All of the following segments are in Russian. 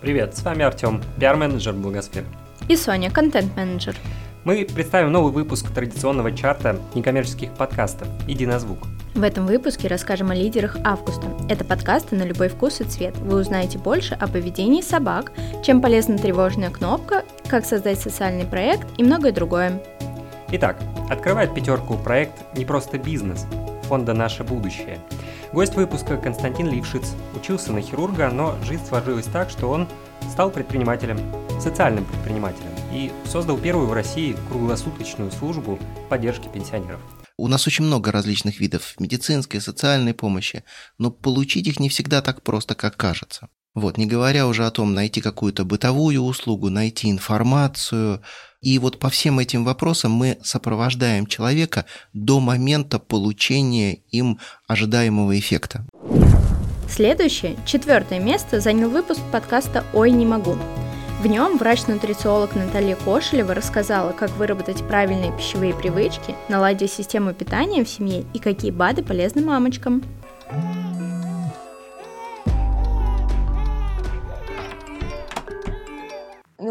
Привет, с вами Артем, пиар-менеджер Благосфер. И Соня, контент-менеджер. Мы представим новый выпуск традиционного чарта некоммерческих подкастов «Иди на звук». В этом выпуске расскажем о лидерах августа. Это подкасты на любой вкус и цвет. Вы узнаете больше о поведении собак, чем полезна тревожная кнопка, как создать социальный проект и многое другое. Итак, открывает пятерку проект «Не просто бизнес» фонда «Наше будущее». Гость выпуска Константин Лившиц учился на хирурга, но жизнь сложилась так, что он стал предпринимателем, социальным предпринимателем и создал первую в России круглосуточную службу поддержки пенсионеров. У нас очень много различных видов медицинской, социальной помощи, но получить их не всегда так просто, как кажется. Вот, не говоря уже о том, найти какую-то бытовую услугу, найти информацию. И вот по всем этим вопросам мы сопровождаем человека до момента получения им ожидаемого эффекта. Следующее, четвертое место занял выпуск подкаста «Ой, не могу». В нем врач-нутрициолог Наталья Кошелева рассказала, как выработать правильные пищевые привычки, наладить систему питания в семье и какие БАДы полезны мамочкам.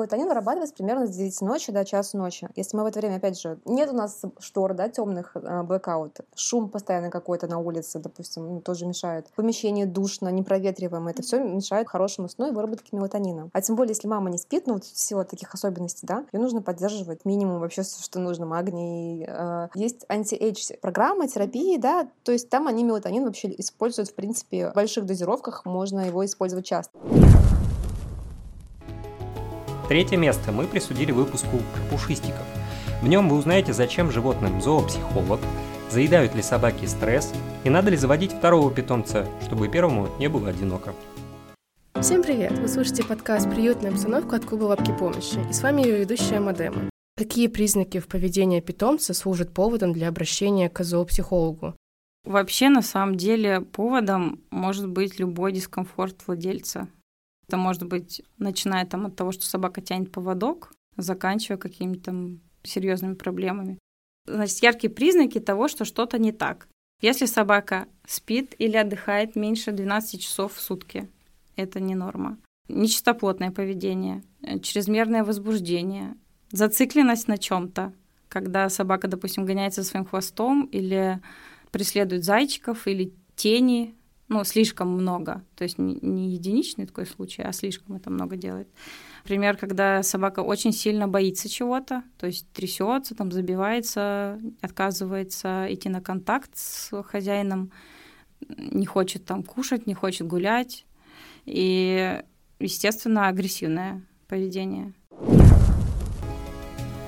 Мелатонин вырабатывается примерно с 9 ночи до часа ночи. Если мы в это время, опять же, нет у нас штор, да, темных, э, блэкаут, шум постоянно какой-то на улице, допустим, ну, тоже мешает. Помещение душно, непроветриваемое, это все мешает хорошему сну и выработке мелатонина. А тем более, если мама не спит, ну, вот в силу таких особенностей, да, ее нужно поддерживать минимум вообще, что нужно, магний. Э, есть anti-age программа, терапии, да, то есть там они мелатонин вообще используют, в принципе, в больших дозировках, можно его использовать часто. Третье место мы присудили выпуску про пушистиков. В нем вы узнаете, зачем животным зоопсихолог, заедают ли собаки стресс и надо ли заводить второго питомца, чтобы первому не было одиноко. Всем привет! Вы слушаете подкаст «Приютная обстановка» от Клуба Лапки Помощи. И с вами ее ведущая Мадема. Какие признаки в поведении питомца служат поводом для обращения к зоопсихологу? Вообще, на самом деле, поводом может быть любой дискомфорт владельца. Это может быть, начиная там от того, что собака тянет поводок, заканчивая какими-то там серьезными проблемами. Значит, яркие признаки того, что что-то не так. Если собака спит или отдыхает меньше 12 часов в сутки, это не норма. Нечистоплотное поведение, чрезмерное возбуждение, зацикленность на чем-то, когда собака, допустим, гоняется своим хвостом или преследует зайчиков или тени, ну, слишком много. То есть не единичный такой случай, а слишком это много делает. Например, когда собака очень сильно боится чего-то, то есть трясется, там забивается, отказывается идти на контакт с хозяином, не хочет там кушать, не хочет гулять. И, естественно, агрессивное поведение.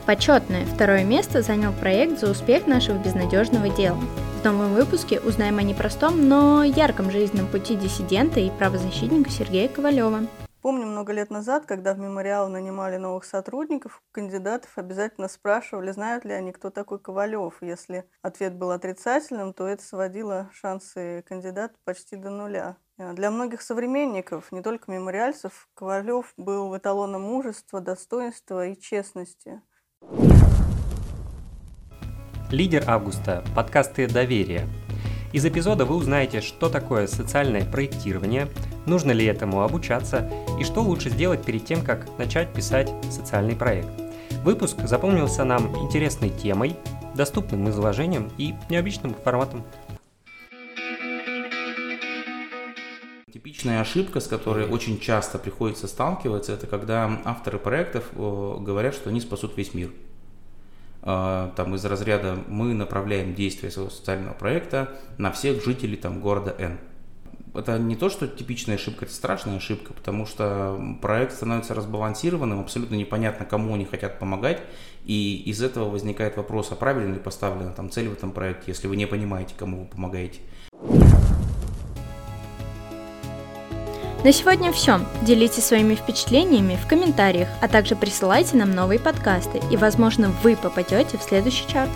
Почетное второе место занял проект за успех нашего безнадежного дела. В новом выпуске узнаем о непростом, но ярком жизненном пути диссидента и правозащитника Сергея Ковалева. Помню много лет назад, когда в мемориал нанимали новых сотрудников, кандидатов обязательно спрашивали, знают ли они, кто такой Ковалев. Если ответ был отрицательным, то это сводило шансы кандидата почти до нуля. Для многих современников, не только мемориальцев, Ковалев был эталоном мужества, достоинства и честности. Лидер августа – подкасты доверия. Из эпизода вы узнаете, что такое социальное проектирование, нужно ли этому обучаться и что лучше сделать перед тем, как начать писать социальный проект. Выпуск запомнился нам интересной темой, доступным изложением и необычным форматом. Типичная ошибка, с которой очень часто приходится сталкиваться, это когда авторы проектов говорят, что они спасут весь мир. А, там из разряда мы направляем действия своего социального проекта на всех жителей там города Н. Это не то, что типичная ошибка, это страшная ошибка, потому что проект становится разбалансированным, абсолютно непонятно, кому они хотят помогать, и из этого возникает вопрос, а правильно ли поставлена там цель в этом проекте, если вы не понимаете, кому вы помогаете. На сегодня все. Делитесь своими впечатлениями в комментариях, а также присылайте нам новые подкасты, и, возможно, вы попадете в следующий чарт.